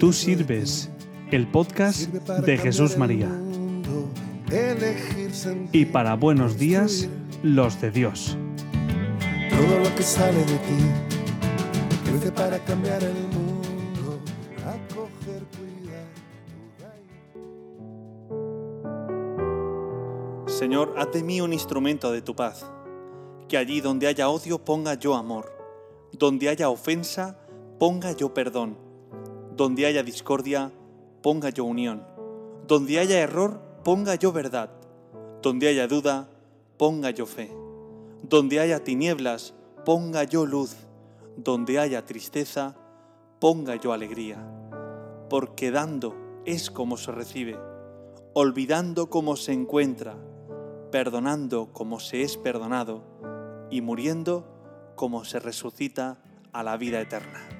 Tú sirves, el podcast de Jesús María. Y para buenos días, los de Dios. Todo lo que sale de ti crece para cambiar el mundo, acoger, cuidar. Señor, haz de mí un instrumento de tu paz. Que allí donde haya odio ponga yo amor. Donde haya ofensa, ponga yo perdón. Donde haya discordia, ponga yo unión. Donde haya error, ponga yo verdad. Donde haya duda, ponga yo fe. Donde haya tinieblas, ponga yo luz. Donde haya tristeza, ponga yo alegría. Porque dando es como se recibe, olvidando como se encuentra, perdonando como se es perdonado y muriendo como se resucita a la vida eterna.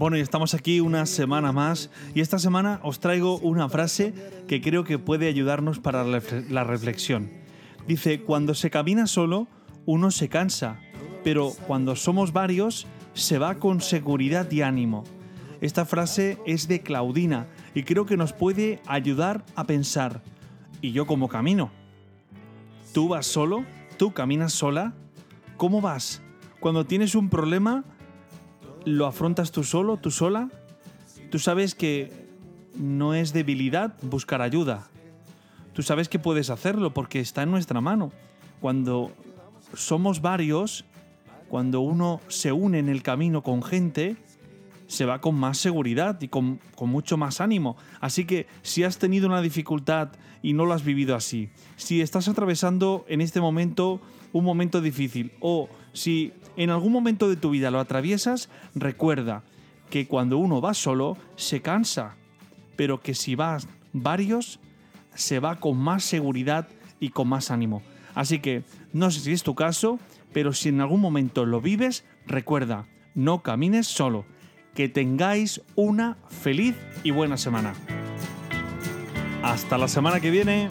Bueno, y estamos aquí una semana más y esta semana os traigo una frase que creo que puede ayudarnos para la reflexión. Dice, cuando se camina solo, uno se cansa, pero cuando somos varios, se va con seguridad y ánimo. Esta frase es de Claudina y creo que nos puede ayudar a pensar, ¿y yo cómo camino? ¿Tú vas solo? ¿Tú caminas sola? ¿Cómo vas? Cuando tienes un problema, ¿lo afrontas tú solo, tú sola? Tú sabes que no es debilidad buscar ayuda. Tú sabes que puedes hacerlo porque está en nuestra mano. Cuando somos varios, cuando uno se une en el camino con gente, se va con más seguridad y con, mucho más ánimo. Así que si has tenido una dificultad y no lo has vivido así, si estás atravesando en este momento un momento difícil o si en algún momento de tu vida lo atraviesas, recuerda que cuando uno va solo se cansa, pero que si vas varios se va con más seguridad y con más ánimo. Así que no sé si es tu caso, pero si en algún momento lo vives, recuerda, no camines solo que tengáis una feliz y buena semana. Hasta la semana que viene.